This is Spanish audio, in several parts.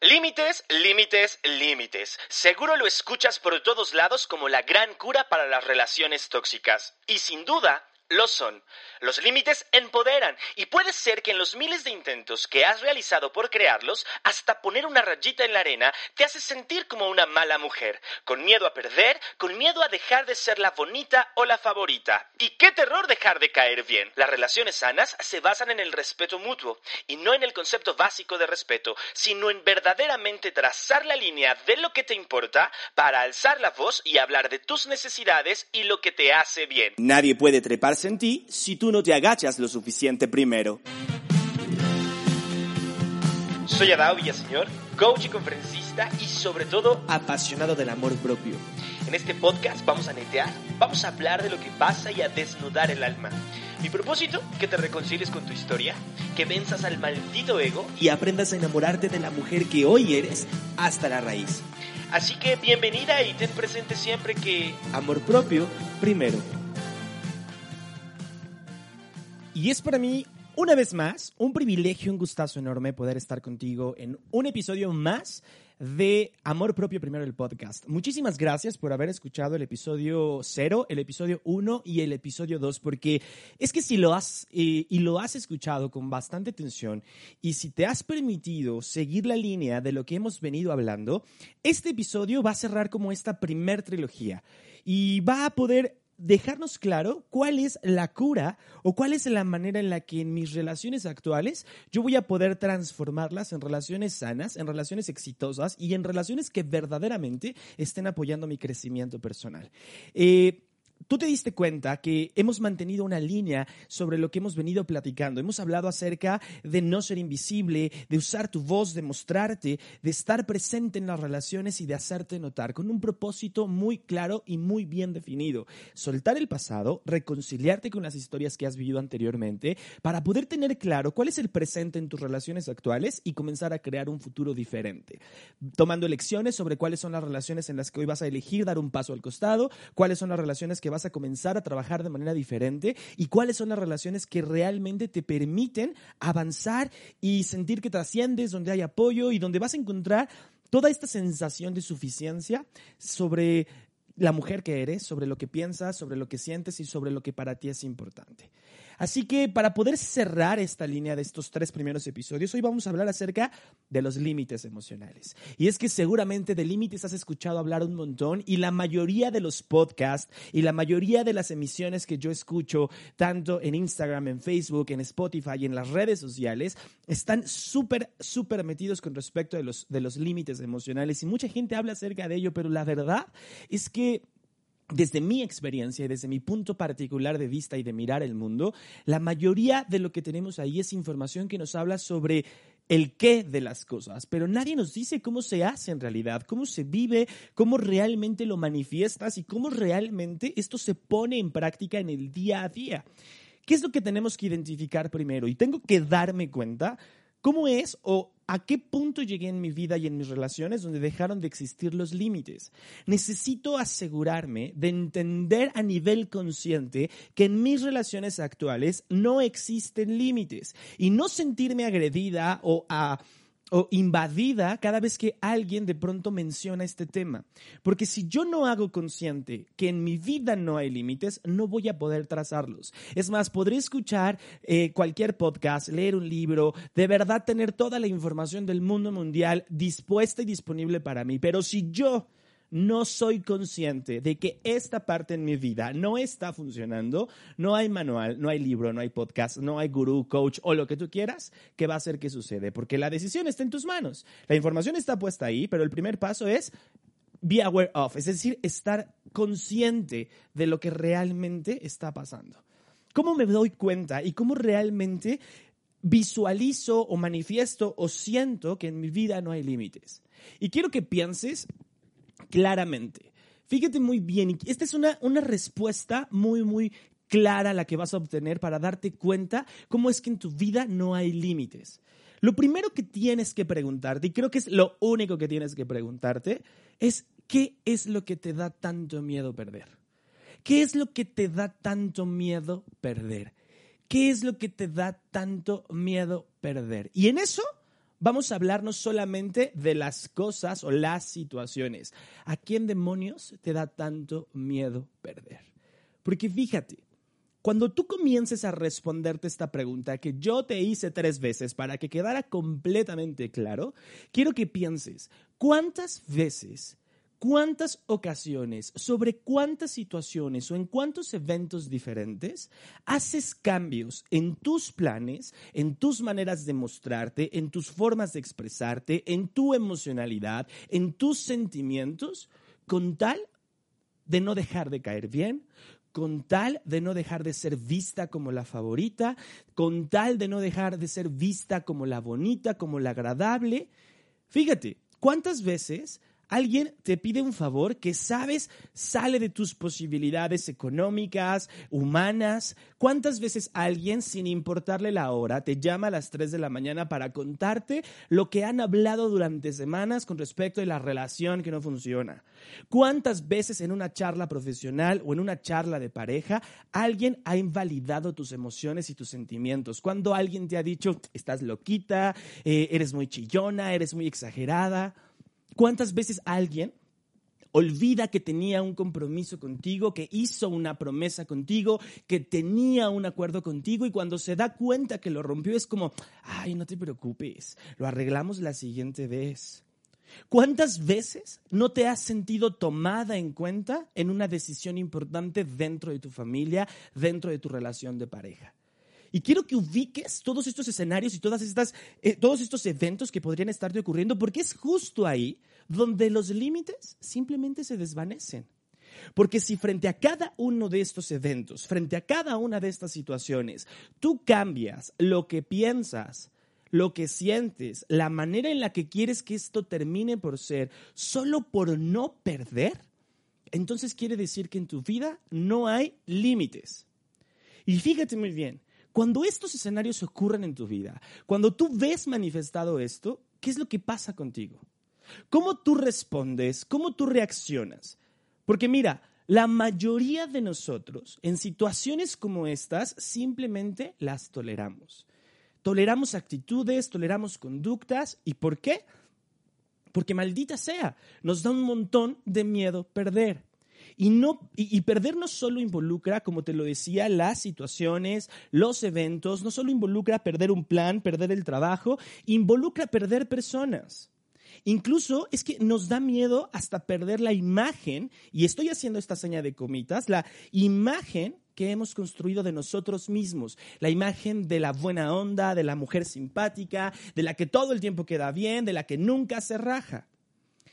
Límites, límites, límites. Seguro lo escuchas por todos lados como la gran cura para las relaciones tóxicas. Y sin duda, lo son. Los límites empoderan y puede ser que en los miles de intentos que has realizado por crearlos, hasta poner una rayita en la arena te hace sentir como una mala mujer, con miedo a perder, con miedo a dejar de ser la bonita o la favorita. Y qué terror dejar de caer bien. Las relaciones sanas se basan en el respeto mutuo y no en el concepto básico de respeto, sino en verdaderamente trazar la línea de lo que te importa para alzar la voz y hablar de tus necesidades y lo que te hace bien. Nadie puede treparse en ti si tú no te agachas lo suficiente primero. Soy Adao Villaseñor, coach y conferencista y sobre todo Apasionado del amor propio. en este podcast vamos a netear, vamos a hablar de lo que pasa y a desnudar el alma. Mi propósito, que te reconcilies con tu historia, que venzas al maldito ego, Y aprendas a enamorarte de la mujer que hoy eres hasta la raíz. así que bienvenida y ten presente siempre que Amor propio primero. Y es para mí, una vez más, un privilegio, un gustazo enorme poder estar contigo en un episodio más de Amor Propio Primero el podcast. Muchísimas gracias por haber escuchado el episodio 0, el episodio 1 y el episodio 2, porque es que si lo has eh, y lo has escuchado con bastante atención y si te has permitido seguir la línea de lo que hemos venido hablando, este episodio va a cerrar como esta primer trilogía y va a poder dejarnos claro cuál es la cura o cuál es la manera en la que en mis relaciones actuales yo voy a poder transformarlas en relaciones sanas, en relaciones exitosas y en relaciones que verdaderamente estén apoyando mi crecimiento personal. Eh, Tú te diste cuenta que hemos mantenido una línea sobre lo que hemos venido platicando. Hemos hablado acerca de no ser invisible, de usar tu voz, de mostrarte, de estar presente en las relaciones y de hacerte notar con un propósito muy claro y muy bien definido. Soltar el pasado, reconciliarte con las historias que has vivido anteriormente para poder tener claro cuál es el presente en tus relaciones actuales y comenzar a crear un futuro diferente. Tomando lecciones sobre cuáles son las relaciones en las que hoy vas a elegir dar un paso al costado, cuáles son las relaciones que vas a comenzar a trabajar de manera diferente y cuáles son las relaciones que realmente te permiten avanzar y sentir que trasciendes, donde hay apoyo y donde vas a encontrar toda esta sensación de suficiencia sobre la mujer que eres, sobre lo que piensas, sobre lo que sientes y sobre lo que para ti es importante. Así que para poder cerrar esta línea de estos tres primeros episodios, hoy vamos a hablar acerca de los límites emocionales. Y es que seguramente de límites has escuchado hablar un montón y la mayoría de los podcasts y la mayoría de las emisiones que yo escucho, tanto en Instagram, en Facebook, en Spotify y en las redes sociales, están súper, súper metidos con respecto de los, de los límites emocionales. Y mucha gente habla acerca de ello, pero la verdad es que desde mi experiencia y desde mi punto particular de vista y de mirar el mundo, la mayoría de lo que tenemos ahí es información que nos habla sobre el qué de las cosas, pero nadie nos dice cómo se hace en realidad, cómo se vive, cómo realmente lo manifiestas y cómo realmente esto se pone en práctica en el día a día. ¿Qué es lo que tenemos que identificar primero? Y tengo que darme cuenta cómo es o a qué punto llegué en mi vida y en mis relaciones donde dejaron de existir los límites. Necesito asegurarme de entender a nivel consciente que en mis relaciones actuales no existen límites y no sentirme agredida o a o invadida cada vez que alguien de pronto menciona este tema. Porque si yo no hago consciente que en mi vida no hay límites, no voy a poder trazarlos. Es más, podré escuchar eh, cualquier podcast, leer un libro, de verdad tener toda la información del mundo mundial dispuesta y disponible para mí. Pero si yo no soy consciente de que esta parte en mi vida no está funcionando, no hay manual, no hay libro, no hay podcast, no hay gurú, coach o lo que tú quieras, ¿qué va a hacer que sucede? Porque la decisión está en tus manos. La información está puesta ahí, pero el primer paso es be aware of, es decir, estar consciente de lo que realmente está pasando. ¿Cómo me doy cuenta y cómo realmente visualizo o manifiesto o siento que en mi vida no hay límites. Y quiero que pienses claramente. Fíjate muy bien, esta es una, una respuesta muy, muy clara la que vas a obtener para darte cuenta cómo es que en tu vida no hay límites. Lo primero que tienes que preguntarte, y creo que es lo único que tienes que preguntarte, es ¿qué es lo que te da tanto miedo perder? ¿Qué es lo que te da tanto miedo perder? ¿Qué es lo que te da tanto miedo perder? Y en eso vamos a hablar no solamente de las cosas o las situaciones. ¿A quién demonios te da tanto miedo perder? Porque fíjate, cuando tú comiences a responderte esta pregunta que yo te hice tres veces para que quedara completamente claro, quiero que pienses, ¿cuántas veces, cuántas ocasiones, sobre cuántas situaciones o en cuántos eventos diferentes haces cambios en tus planes, en tus maneras de mostrarte, en tus formas de expresarte, en tu emocionalidad, en tus sentimientos, con tal de no dejar de caer bien, con tal de no dejar de ser vista como la favorita, con tal de no dejar de ser vista como la bonita, como la agradable. Fíjate, ¿cuántas veces Alguien te pide un favor que sabes sale de tus posibilidades económicas, humanas. ¿Cuántas veces alguien, sin importarle la hora, te llama a las 3 de la mañana para contarte lo que han hablado durante semanas con respecto a la relación que no funciona? ¿Cuántas veces en una charla profesional o en una charla de pareja alguien ha invalidado tus emociones y tus sentimientos? Cuando alguien te ha dicho, estás loquita, eh, eres muy chillona, eres muy exagerada. ¿Cuántas veces alguien olvida que tenía un compromiso contigo, que hizo una promesa contigo, que tenía un acuerdo contigo y cuando se da cuenta que lo rompió es como, ay, no te preocupes, lo arreglamos la siguiente vez. ¿Cuántas veces no te has sentido tomada en cuenta en una decisión importante dentro de tu familia, dentro de tu relación de pareja? Y quiero que ubiques todos estos escenarios y todas estas, eh, todos estos eventos que podrían estarte ocurriendo, porque es justo ahí donde los límites simplemente se desvanecen. Porque si frente a cada uno de estos eventos, frente a cada una de estas situaciones, tú cambias lo que piensas, lo que sientes, la manera en la que quieres que esto termine por ser, solo por no perder, entonces quiere decir que en tu vida no hay límites. Y fíjate muy bien, cuando estos escenarios ocurren en tu vida, cuando tú ves manifestado esto, ¿qué es lo que pasa contigo? ¿Cómo tú respondes? ¿Cómo tú reaccionas? Porque mira, la mayoría de nosotros en situaciones como estas simplemente las toleramos. Toleramos actitudes, toleramos conductas. ¿Y por qué? Porque maldita sea, nos da un montón de miedo perder. Y, no, y, perder no solo involucra, como te lo decía, las situaciones, los eventos, no solo involucra perder un plan, perder el trabajo, involucra perder personas. Incluso es que nos da miedo hasta perder la imagen, y estoy haciendo esta seña de comitas, la imagen que hemos construido de nosotros mismos, la imagen de la buena onda, de la mujer simpática, de la que todo el tiempo queda bien, de la que nunca se raja.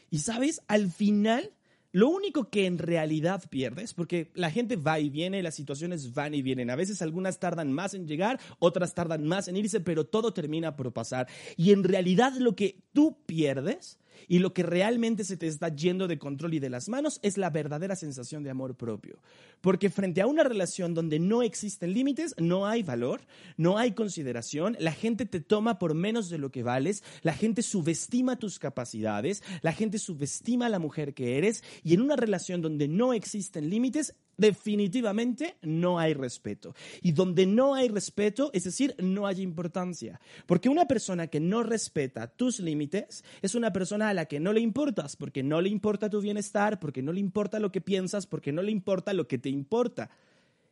Y sabes, al final lo único que en realidad pierdes, porque la gente va y viene, las situaciones van y vienen. A veces algunas tardan más en llegar, otras tardan más en irse, pero todo termina por pasar. Y en realidad lo que tú pierdes y lo que realmente se te está yendo de control y de las manos es la verdadera sensación de amor propio. Porque frente a una relación donde no existen límites, no hay valor, no hay consideración, la gente te toma por menos de lo que vales, la gente subestima tus capacidades, la gente subestima a la mujer que eres y en una relación donde no existen límites, definitivamente no hay respeto. Y donde no hay respeto, es decir, no hay importancia. Porque una persona que no respeta tus límites es una persona a la que no le importas, porque no le importa tu bienestar, porque no le importa lo que piensas, porque no le importa lo que te importa.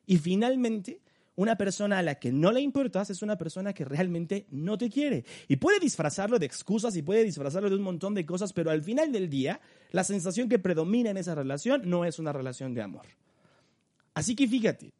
Y finalmente, una persona a la que no le importas es una persona que realmente no te quiere. Y puede disfrazarlo de excusas y puede disfrazarlo de un montón de cosas, pero al final del día, la sensación que predomina en esa relación no es una relación de amor. Así que fíjate,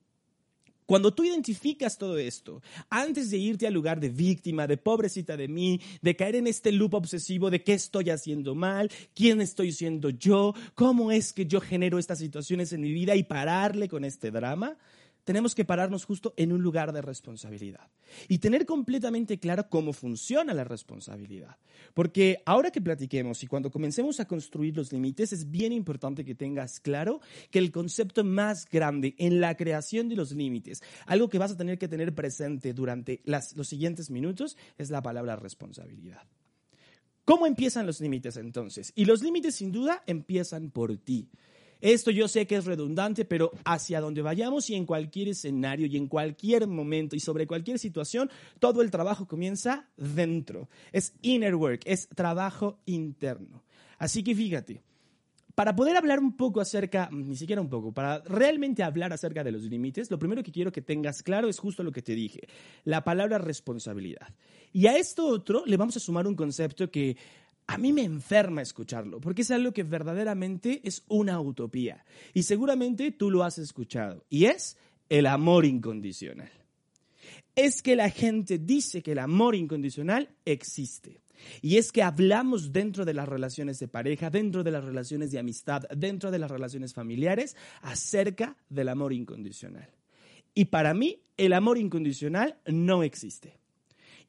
cuando tú identificas todo esto, antes de irte al lugar de víctima, de pobrecita de mí, de caer en este loop obsesivo de qué estoy haciendo mal, quién estoy siendo yo, cómo es que yo genero estas situaciones en mi vida y pararle con este drama, tenemos que pararnos justo en un lugar de responsabilidad y tener completamente claro cómo funciona la responsabilidad. Porque ahora que platiquemos y cuando comencemos a construir los límites, es bien importante que tengas claro que el concepto más grande en la creación de los límites, algo que vas a tener que tener presente durante los siguientes minutos, es la palabra responsabilidad. ¿Cómo empiezan los límites entonces? Y los límites sin duda empiezan por ti. Esto yo sé que es redundante, pero hacia donde vayamos y en cualquier escenario y en cualquier momento y sobre cualquier situación, todo el trabajo comienza dentro. Es inner work, es trabajo interno. Así que fíjate, para poder hablar un poco acerca, ni siquiera un poco, para realmente hablar acerca de los límites, lo primero que quiero que tengas claro es justo lo que te dije, la palabra responsabilidad. Y a esto otro le vamos a sumar un concepto que a mí me enferma escucharlo, porque es algo que verdaderamente es una utopía. Y seguramente tú lo has escuchado, y es el amor incondicional. Es que la gente dice que el amor incondicional existe. Y es que hablamos dentro de las relaciones de pareja, dentro de las relaciones de amistad, dentro de las relaciones familiares, acerca del amor incondicional. Y para mí, el amor incondicional no existe.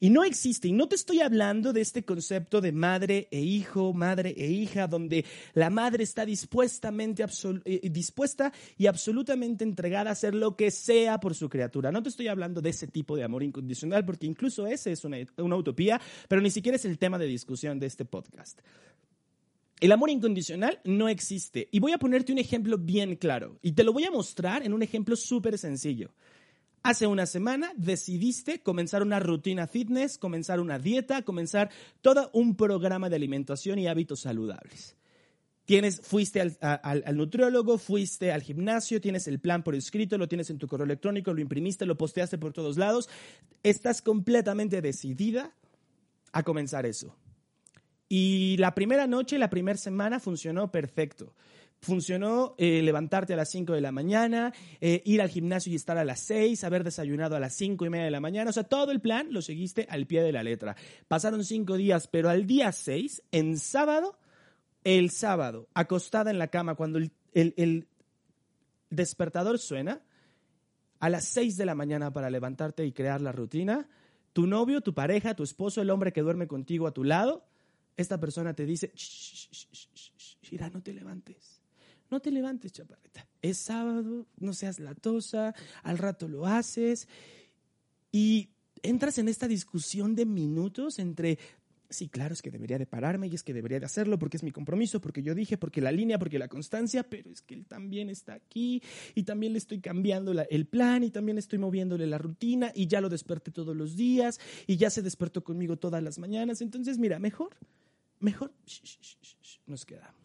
Y no existe, y no te estoy hablando de este concepto de madre e hijo, madre e hija, donde la madre está dispuestamente, eh, dispuesta y absolutamente entregada a hacer lo que sea por su criatura. No te estoy hablando de ese tipo de amor incondicional, porque incluso ese es una, una utopía, pero ni siquiera es el tema de discusión de este podcast. El amor incondicional no existe. Y voy a ponerte un ejemplo bien claro. Y te lo voy a mostrar en un ejemplo súper sencillo. Hace una semana decidiste comenzar una rutina fitness, comenzar una dieta, comenzar todo un programa de alimentación y hábitos saludables. Tienes, fuiste al, al, nutriólogo, fuiste al gimnasio, tienes el plan por escrito, lo tienes en tu correo electrónico, lo imprimiste, lo posteaste por todos lados. Estás completamente decidida a comenzar eso. Y la primera noche, la primera semana funcionó perfecto funcionó eh, levantarte a las 5 de la mañana, eh, ir al gimnasio y estar a las 6, haber desayunado a las 5 y media de la mañana. O sea, todo el plan lo seguiste al pie de la letra. Pasaron cinco días, pero al día 6, en sábado, el sábado, acostada en la cama, cuando el, despertador suena, a las 6 de la mañana para levantarte y crear la rutina, tu novio, tu pareja, tu esposo, el hombre que duerme contigo a tu lado, esta persona te dice, mira, no te levantes no te levantes, chaparrita. Es sábado, no seas latosa, al rato lo haces. Y entras en esta discusión de minutos entre, sí, claro, es que debería de pararme y es que debería de hacerlo porque es mi compromiso, porque yo dije, porque la línea, porque la constancia, pero es que él también está aquí y también le estoy cambiando el plan y también estoy moviéndole la rutina y ya lo desperté todos los días y ya se despertó conmigo todas las mañanas. Entonces, mira, mejor, mejor, nos quedamos.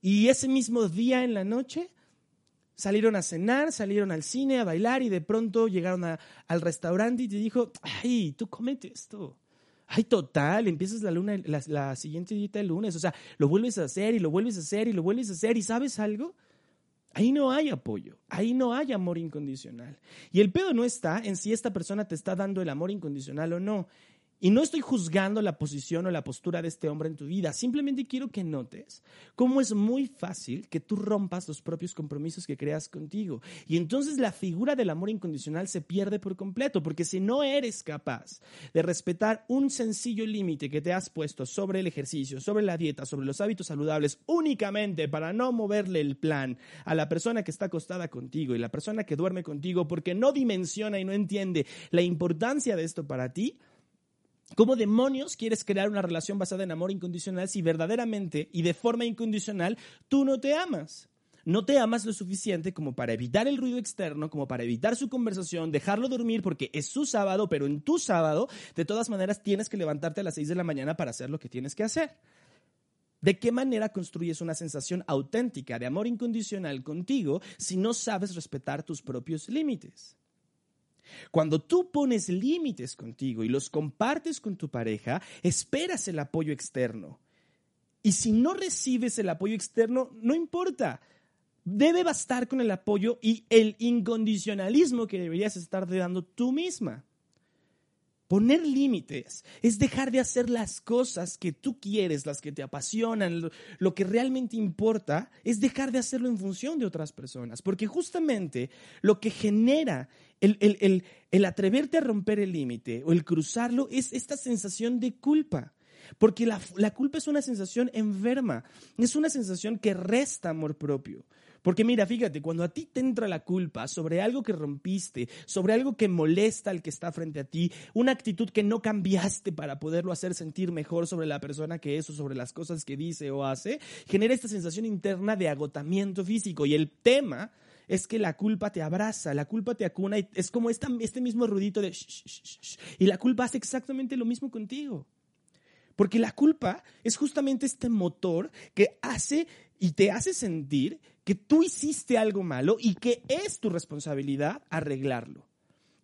Y ese mismo día en la noche salieron a cenar, salieron al cine, a bailar y de pronto llegaron al restaurante y te dijo, ay, tú comete esto. Ay, total, empiezas la, luna, la, la siguiente dieta el lunes, o sea, lo vuelves a hacer y lo vuelves a hacer y lo vuelves a hacer y sabes algo, Ahí no hay apoyo, ahí no hay amor incondicional. Y el pedo no está en si esta persona te está dando el amor incondicional o no. Y no estoy juzgando la posición o la postura de este hombre en tu vida, simplemente quiero que notes cómo es muy fácil que tú rompas los propios compromisos que creas contigo. Y entonces la figura del amor incondicional se pierde por completo, porque si no eres capaz de respetar un sencillo límite que te has puesto sobre el ejercicio, sobre la dieta, sobre los hábitos saludables, únicamente para no moverle el plan a la persona que está acostada contigo y la persona que duerme contigo porque no dimensiona y no entiende la importancia de esto para ti, ¿Cómo demonios quieres crear una relación basada en amor incondicional si verdaderamente y de forma incondicional tú no te amas? No te amas lo suficiente como para evitar el ruido externo, como para evitar su conversación, dejarlo dormir porque es su sábado, pero en tu sábado, de todas maneras, tienes que levantarte a las 6 de la mañana para hacer lo que tienes que hacer. ¿De qué manera construyes una sensación auténtica de amor incondicional contigo si no sabes respetar tus propios límites? Cuando tú pones límites contigo y los compartes con tu pareja, esperas el apoyo externo. Y si no recibes el apoyo externo, no importa. Debe bastar con el apoyo y el incondicionalismo que deberías estar dando tú misma. Poner límites es dejar de hacer las cosas que tú quieres, las que te apasionan, lo, que realmente importa es dejar de hacerlo en función de otras personas, porque justamente lo que genera el, el atreverte a romper el límite o el cruzarlo es esta sensación de culpa. Porque la, la, culpa es una sensación enferma, es una sensación que resta amor propio. Porque mira, fíjate, cuando a ti te entra la culpa sobre algo que rompiste, sobre algo que molesta al que está frente a ti, una actitud que no cambiaste para poderlo hacer sentir mejor sobre la persona que es o sobre las cosas que dice o hace, genera esta sensación interna de agotamiento físico. Y el tema es que la culpa te abraza, la culpa te acuna y es como este mismo ruidito de y la culpa hace exactamente lo mismo contigo. Porque la culpa es justamente este motor que hace y te hace sentir que tú hiciste algo malo y que es tu responsabilidad arreglarlo.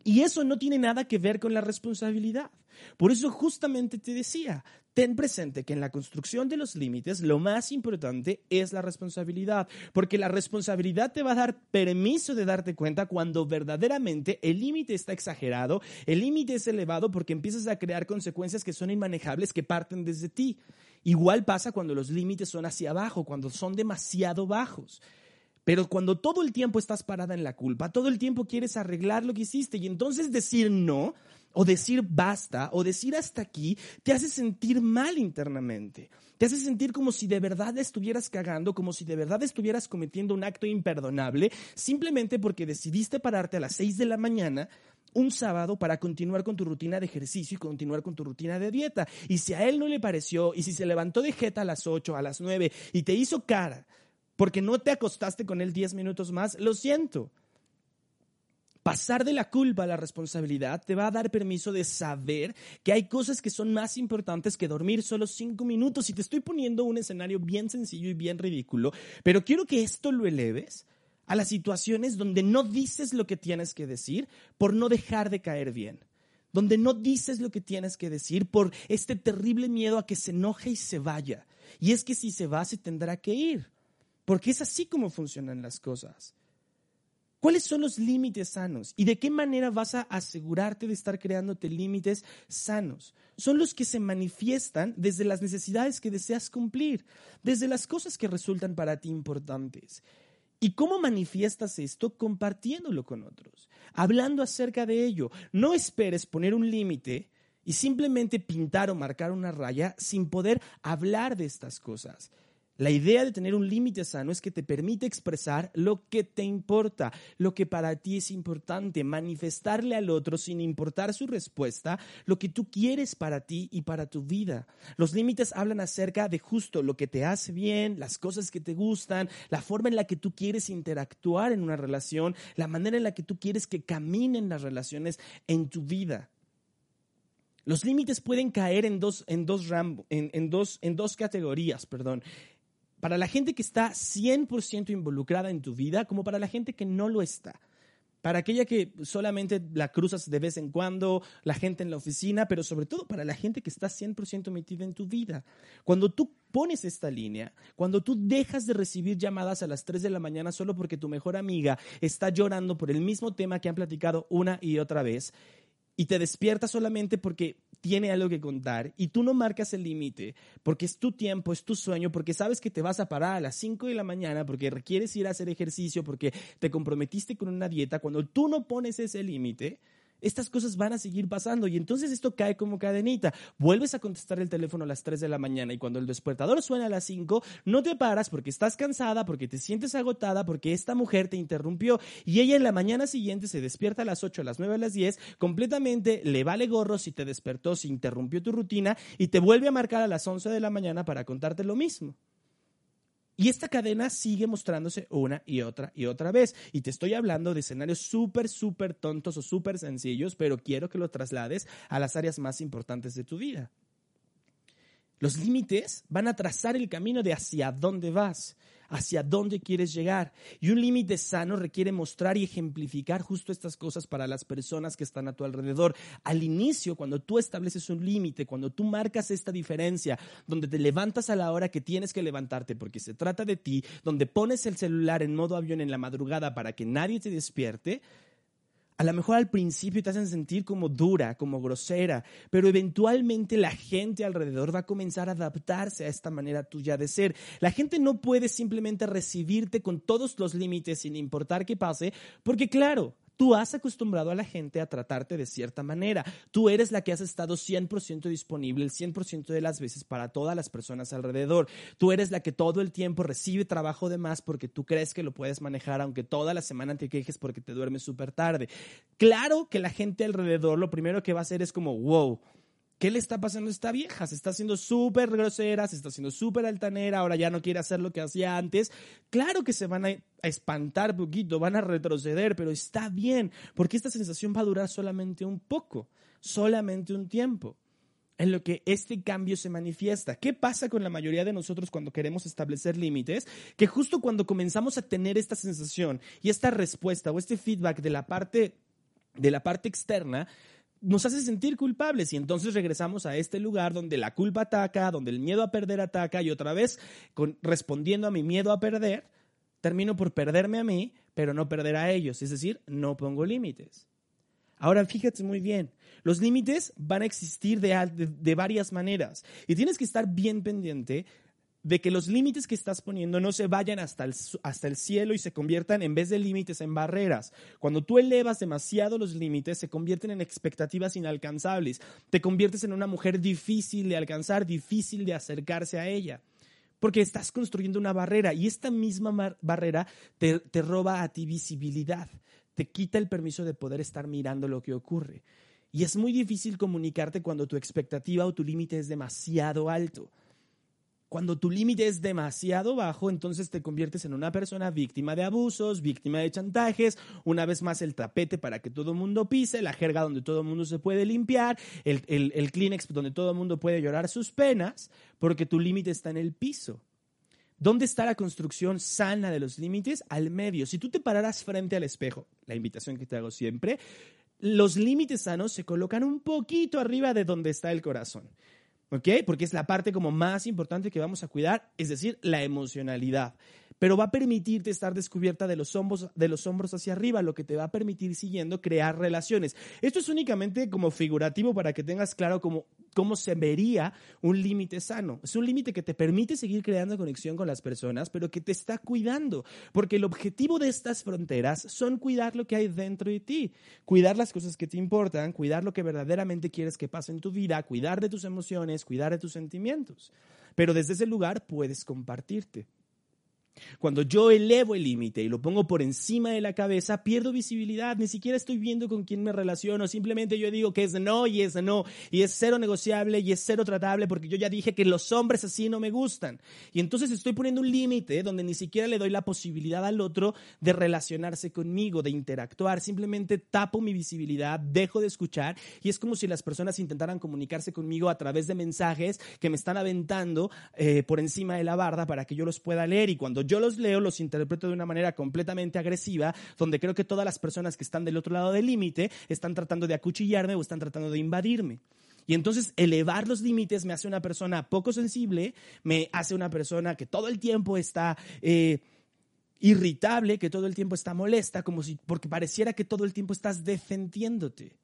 Y eso no tiene nada que ver con la responsabilidad. Por eso justamente te decía, ten presente que en la construcción de los límites lo más importante es la responsabilidad, porque la responsabilidad te va a dar permiso de darte cuenta cuando verdaderamente el límite está exagerado, el límite es elevado porque empiezas a crear consecuencias que son inmanejables, que parten desde ti. Igual pasa cuando los límites son hacia abajo, cuando son demasiado bajos. Pero cuando todo el tiempo estás parada en la culpa, todo el tiempo quieres arreglar lo que hiciste y entonces decir no o decir basta o decir hasta aquí te hace sentir mal internamente. Te hace sentir como si de verdad estuvieras cagando, como si de verdad estuvieras cometiendo un acto imperdonable, simplemente porque decidiste pararte a las 6 de la mañana un sábado para continuar con tu rutina de ejercicio y continuar con tu rutina de dieta. Y si a él no le pareció, y si se levantó de jeta a las 8, a las 9 y te hizo cara porque no te acostaste con él 10 minutos más, lo siento. Pasar de la culpa a la responsabilidad te va a dar permiso de saber que hay cosas que son más importantes que dormir solo cinco minutos. Y te estoy poniendo un escenario bien sencillo y bien ridículo, pero quiero que esto lo eleves a las situaciones donde no dices lo que tienes que decir por no dejar de caer bien, donde no dices lo que tienes que decir por este terrible miedo a que se enoje y se vaya. Y es que si se va, se tendrá que ir, porque es así como funcionan las cosas. ¿Cuáles son los límites sanos? ¿Y de qué manera vas a asegurarte de estar creándote límites sanos? Son los que se manifiestan desde las necesidades que deseas cumplir, desde las cosas que resultan para ti importantes. ¿Y cómo manifiestas esto? Compartiéndolo con otros, hablando acerca de ello. No esperes poner un límite y simplemente pintar o marcar una raya sin poder hablar de estas cosas. La idea de tener un límite sano es que te permite expresar lo que te importa, lo que para ti es importante, manifestarle al otro sin importar su respuesta, lo que tú quieres para ti y para tu vida. Los límites hablan acerca de justo lo que te hace bien, las cosas que te gustan, la forma en la que tú quieres interactuar en una relación, la manera en la que tú quieres que caminen las relaciones en tu vida. Los límites pueden caer en dos, en dos, en, dos, en dos categorías, perdón para la gente que está 100% involucrada en tu vida como para la gente que no lo está. Para aquella que solamente la cruzas de vez en cuando, la gente en la oficina, pero sobre todo para la gente que está 100% metida en tu vida. Cuando tú pones esta línea, cuando tú dejas de recibir llamadas a las 3 de la mañana solo porque tu mejor amiga está llorando por el mismo tema que han platicado una y otra vez, y te despiertas solamente porque tiene algo que contar y tú no marcas el límite porque es tu tiempo, es tu sueño, porque sabes que te vas a parar a las 5 de la mañana, porque requieres ir a hacer ejercicio, porque te comprometiste con una dieta, cuando tú no pones ese límite, estas cosas van a seguir pasando y entonces esto cae como cadenita. Vuelves a contestar el teléfono a las 3 de la mañana y cuando el despertador suena a las 5, no te paras porque estás cansada, porque te sientes agotada, porque esta mujer te interrumpió y ella en la mañana siguiente se despierta a las 8, a las 9, a las 10, completamente le vale gorro si te despertó, si interrumpió tu rutina y te vuelve a marcar a las 11 de la mañana para contarte lo mismo. Y esta cadena sigue mostrándose una y otra y otra vez. Y te estoy hablando de escenarios súper, súper tontos o súper sencillos, pero quiero que lo traslades a las áreas más importantes de tu vida. Los límites van a trazar el camino de hacia dónde vas hacia dónde quieres llegar. Y un límite sano requiere mostrar y ejemplificar justo estas cosas para las personas que están a tu alrededor. Al inicio, cuando tú estableces un límite, cuando tú marcas esta diferencia, donde te levantas a la hora que tienes que levantarte porque se trata de ti, donde pones el celular en modo avión en la madrugada para que nadie te despierte, A lo mejor al principio te hacen sentir como dura, como grosera, pero eventualmente la gente alrededor va a comenzar a adaptarse a esta manera tuya de ser. La gente no puede simplemente recibirte con todos los límites sin importar qué pase, porque claro, Tú has acostumbrado a la gente a tratarte de cierta manera. Tú eres la que has estado 100% disponible el 100% de las veces para todas las personas alrededor. Tú eres la que todo el tiempo recibe trabajo de más porque tú crees que lo puedes manejar, aunque toda la semana te quejes porque te duermes súper tarde. Claro que la gente alrededor lo primero que va a hacer es como, wow, ¿Qué le está pasando a esta vieja? Se está haciendo súper grosera, se está haciendo súper altanera, ahora ya no quiere hacer lo que hacía antes. Claro que se van a, espantar poquito, van a retroceder, pero está bien, porque esta sensación va a durar solamente un poco, solamente un tiempo en lo que este cambio se manifiesta. ¿Qué pasa con la mayoría de nosotros cuando queremos establecer límites? Que justo cuando comenzamos a tener esta sensación y esta respuesta o este feedback de la parte de la parte externa, nos hace sentir culpables. Y entonces regresamos a este lugar donde la culpa ataca, donde el miedo a perder ataca y otra vez con, respondiendo a mi miedo a perder, termino por perderme a mí, pero no perder a ellos, es decir, no pongo límites. Ahora fíjate muy bien, los límites van a existir de, de, varias maneras. Y tienes que estar bien pendiente de que los límites que estás poniendo no se vayan hasta el, hasta el cielo y se conviertan en vez de límites en barreras. Cuando tú elevas demasiado los límites, se convierten en expectativas inalcanzables. Te conviertes en una mujer difícil de alcanzar, difícil de acercarse a ella. Porque estás construyendo una barrera y esta misma barrera te, te roba a ti visibilidad, te quita el permiso de poder estar mirando lo que ocurre. Y es muy difícil comunicarte cuando tu expectativa o tu límite es demasiado alto. Cuando tu límite es demasiado bajo, entonces te conviertes en una persona víctima de abusos, víctima de chantajes, una vez más el tapete para que todo el mundo pise, la jerga donde todo el mundo se puede limpiar, el, el Kleenex donde todo el mundo puede llorar sus penas, porque tu límite está en el piso. ¿Dónde está la construcción sana de los límites? Al medio. Si tú te pararas frente al espejo, la invitación que te hago siempre, los límites sanos se colocan un poquito arriba de donde está el corazón. ¿Ok? Porque es la parte como más importante que vamos a cuidar, es decir, la emocionalidad. Pero va a permitirte estar descubierta de los, hombros, de los hombros hacia arriba, lo que te va a permitir siguiendo crear relaciones. Esto es únicamente como figurativo para que tengas claro cómo, cómo se vería un límite sano. Es un límite que te permite seguir creando conexión con las personas, pero que te está cuidando. Porque el objetivo de estas fronteras son cuidar lo que hay dentro de ti, cuidar las cosas que te importan, cuidar lo que verdaderamente quieres que pase en tu vida, cuidar de tus emociones, cuidar de tus sentimientos. Pero desde ese lugar puedes compartirte. Cuando yo elevo el límite y lo pongo por encima de la cabeza, pierdo visibilidad, ni siquiera estoy viendo con quién me relaciono, simplemente yo digo que es no y es no, y es cero negociable y es cero tratable porque yo ya dije que los hombres así no me gustan. Y entonces estoy poniendo un límite donde ni siquiera le doy la posibilidad al otro de relacionarse conmigo, de interactuar, simplemente tapo mi visibilidad, dejo de escuchar y es como si las personas intentaran comunicarse conmigo a través de mensajes que me están aventando eh, por encima de la barda para que yo los pueda leer. Y cuando yo los leo, los interpreto de una manera completamente agresiva, donde creo que todas las personas que están del otro lado del límite están tratando de acuchillarme o están tratando de invadirme. Y entonces elevar los límites me hace una persona poco sensible, me hace una persona que todo el tiempo está... Eh, irritable, que todo el tiempo está molesta, como si, porque pareciera que todo el tiempo estás defendiéndote.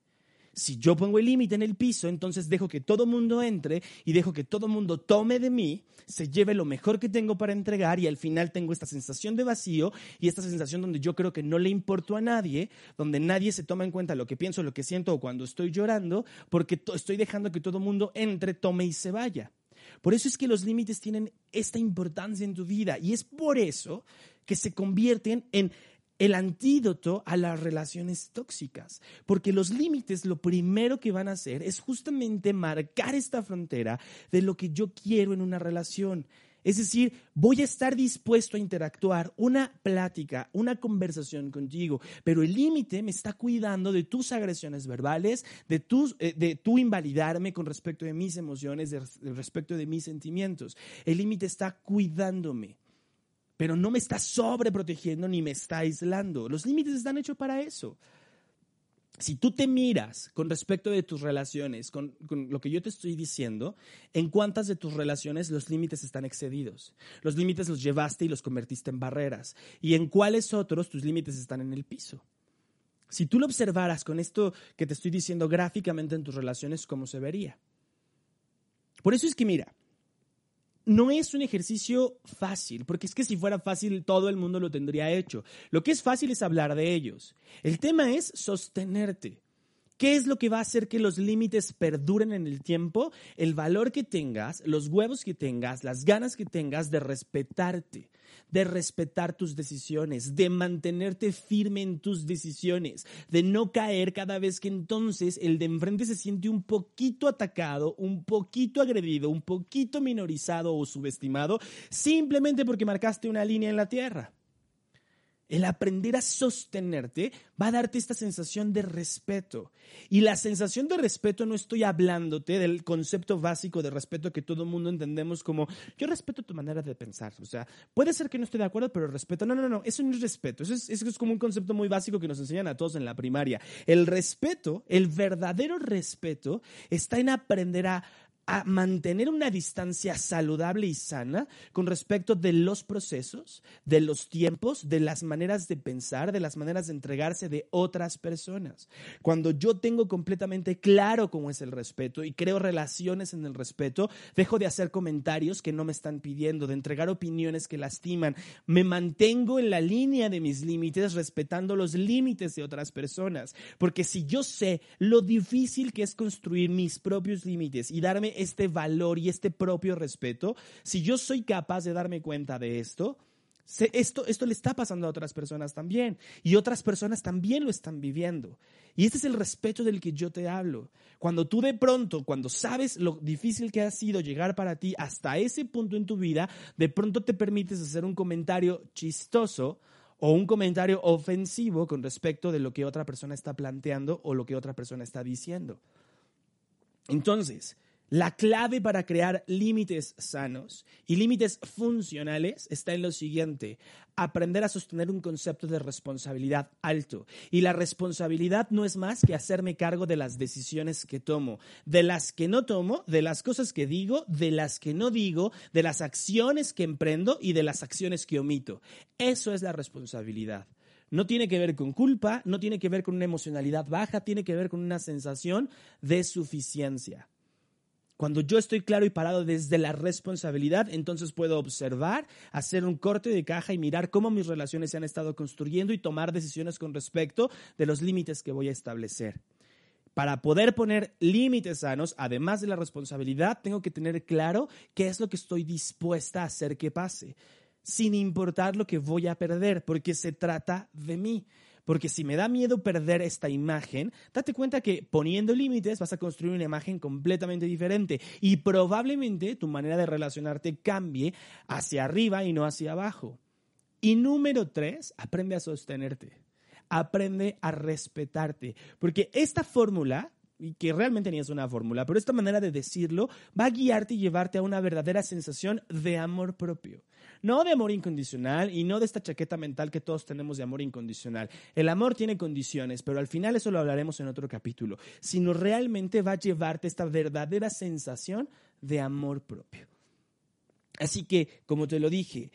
Si yo pongo el límite en el piso, entonces dejo que todo mundo entre y dejo que todo mundo tome de mí, se lleve lo mejor que tengo para entregar y al final tengo esta sensación de vacío y esta sensación donde yo creo que no le importo a nadie, donde nadie se toma en cuenta lo que pienso, lo que siento o cuando estoy llorando, porque estoy dejando que todo mundo entre, tome y se vaya. Por eso es que los límites tienen esta importancia en tu vida y es por eso que se convierten en el antídoto a las relaciones tóxicas, porque los límites lo primero que van a hacer es justamente marcar esta frontera de lo que yo quiero en una relación. Es decir, voy a estar dispuesto a interactuar, una plática, una conversación contigo, pero el límite me está cuidando de tus agresiones verbales, de tu, eh, de tu invalidarme con respecto de mis emociones, de, respecto de mis sentimientos. El límite está cuidándome pero no me está sobreprotegiendo ni me está aislando. Los límites están hechos para eso. Si tú te miras con respecto de tus relaciones, con, lo que yo te estoy diciendo, en cuántas de tus relaciones los límites están excedidos. Los límites los llevaste y los convertiste en barreras. Y en cuáles otros tus límites están en el piso. Si tú lo observaras con esto que te estoy diciendo gráficamente en tus relaciones, ¿cómo se vería? Por eso es que mira, no es un ejercicio fácil, porque es que si fuera fácil todo el mundo lo tendría hecho. Lo que es fácil es hablar de ellos. El tema es sostenerte. ¿Qué es lo que va a hacer que los límites perduren en el tiempo? El valor que tengas, los huevos que tengas, las ganas que tengas de respetarte, de respetar tus decisiones, de mantenerte firme en tus decisiones, de no caer cada vez que entonces el de enfrente se siente un poquito atacado, un poquito agredido, un poquito minorizado o subestimado, simplemente porque marcaste una línea en la tierra. El aprender a sostenerte va a darte esta sensación de respeto. Y la sensación de respeto no estoy hablándote del concepto básico de respeto que todo el mundo entendemos como yo respeto tu manera de pensar. O sea, puede ser que no esté de acuerdo, pero respeto. No, no, no, eso no es respeto. Eso es, como un concepto muy básico que nos enseñan a todos en la primaria. El respeto, el verdadero respeto, está en aprender a a mantener una distancia saludable y sana con respecto de los procesos, de los tiempos, de las maneras de pensar, de las maneras de entregarse de otras personas. Cuando yo tengo completamente claro cómo es el respeto y creo relaciones en el respeto, dejo de hacer comentarios que no me están pidiendo, de entregar opiniones que lastiman, me mantengo en la línea de mis límites respetando los límites de otras personas, porque si yo sé lo difícil que es construir mis propios límites y darme este valor y este propio respeto, si yo soy capaz de darme cuenta de esto, esto, esto le está pasando a otras personas también y otras personas también lo están viviendo. Y este es el respeto del que yo te hablo. Cuando tú de pronto, cuando sabes lo difícil que ha sido llegar para ti hasta ese punto en tu vida, de pronto te permites hacer un comentario chistoso o un comentario ofensivo con respecto de lo que otra persona está planteando o lo que otra persona está diciendo. Entonces, la clave para crear límites sanos y límites funcionales está en lo siguiente, aprender a sostener un concepto de responsabilidad alto. Y la responsabilidad no es más que hacerme cargo de las decisiones que tomo, de las que no tomo, de las cosas que digo, de las que no digo, de las acciones que emprendo y de las acciones que omito. Eso es la responsabilidad. No tiene que ver con culpa, no tiene que ver con una emocionalidad baja, tiene que ver con una sensación de suficiencia. Cuando yo estoy claro y parado desde la responsabilidad, entonces puedo observar, hacer un corte de caja y mirar cómo mis relaciones se han estado construyendo y tomar decisiones con respecto de los límites que voy a establecer. Para poder poner límites sanos, además de la responsabilidad, tengo que tener claro qué es lo que estoy dispuesta a hacer que pase, sin importar lo que voy a perder, porque se trata de mí. Porque si me da miedo perder esta imagen, date cuenta que poniendo límites vas a construir una imagen completamente diferente y probablemente tu manera de relacionarte cambie hacia arriba y no hacia abajo. Y número tres, aprende a sostenerte. Aprende a respetarte. Porque esta fórmula y que realmente ni es una fórmula, pero esta manera de decirlo va a guiarte y llevarte a una verdadera sensación de amor propio. No de amor incondicional y no de esta chaqueta mental que todos tenemos de amor incondicional. El amor tiene condiciones, pero al final eso lo hablaremos en otro capítulo, sino realmente va a llevarte esta verdadera sensación de amor propio. Así que, como te lo dije,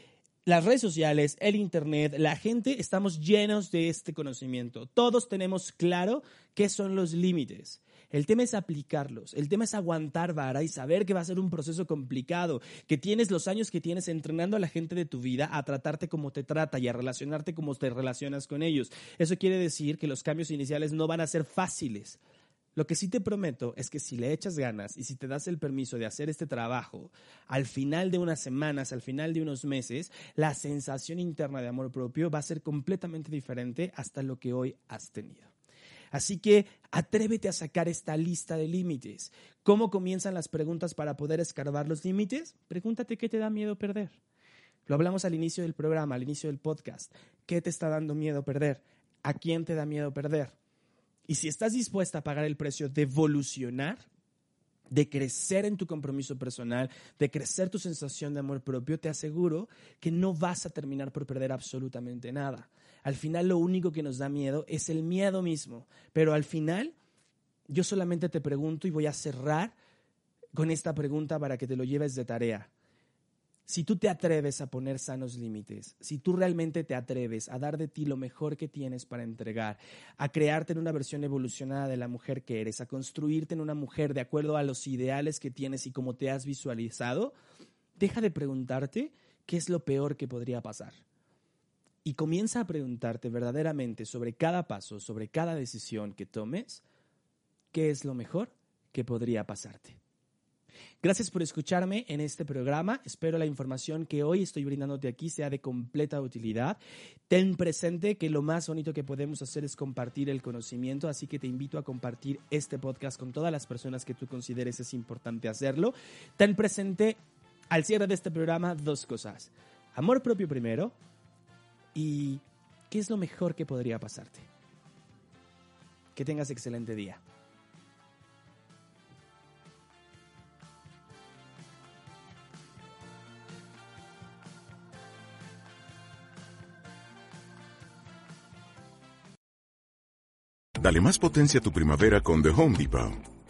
las redes sociales, el Internet, la gente, estamos llenos de este conocimiento. Todos tenemos claro qué son los límites. El tema es aplicarlos, el tema es aguantar vara y saber que va a ser un proceso complicado, que tienes los años que tienes entrenando a la gente de tu vida a tratarte como te trata y a relacionarte como te relacionas con ellos. Eso quiere decir que los cambios iniciales no van a ser fáciles. Lo que sí te prometo es que si le echas ganas y si te das el permiso de hacer este trabajo, al final de unas semanas, al final de unos meses, la sensación interna de amor propio va a ser completamente diferente hasta lo que hoy has tenido. Así que atrévete a sacar esta lista de límites. ¿Cómo comienzan las preguntas para poder escarbar los límites? Pregúntate qué te da miedo perder. Lo hablamos al inicio del programa, al inicio del podcast. ¿Qué te está dando miedo perder? ¿A quién te da miedo perder? Y si estás dispuesta a pagar el precio de evolucionar, de crecer en tu compromiso personal, de crecer tu sensación de amor propio, te aseguro que no vas a terminar por perder absolutamente nada. Al final lo único que nos da miedo es el miedo mismo. Pero al final yo solamente te pregunto y voy a cerrar con esta pregunta para que te lo lleves de tarea. si tú te atreves a poner sanos límites, si tú realmente te atreves a dar de ti lo mejor que tienes para entregar, a crearte en una versión evolucionada de la mujer que eres, a construirte en una mujer de acuerdo a los ideales que tienes y como te has visualizado, deja de preguntarte qué es lo peor que podría pasar. Y comienza a preguntarte verdaderamente sobre cada paso, sobre cada decisión que tomes, qué es lo mejor que podría pasarte. Gracias por escucharme en este programa. Espero la información que hoy estoy brindándote aquí sea de completa utilidad. Ten presente que lo más bonito que podemos hacer es compartir el conocimiento, así que te invito a compartir este podcast con todas las personas que tú consideres es importante hacerlo. Ten presente al cierre de este programa dos cosas. Amor propio primero y qué es lo mejor que podría pasarte. Que tengas excelente día. Dale más potencia a tu primavera con The Home Depot.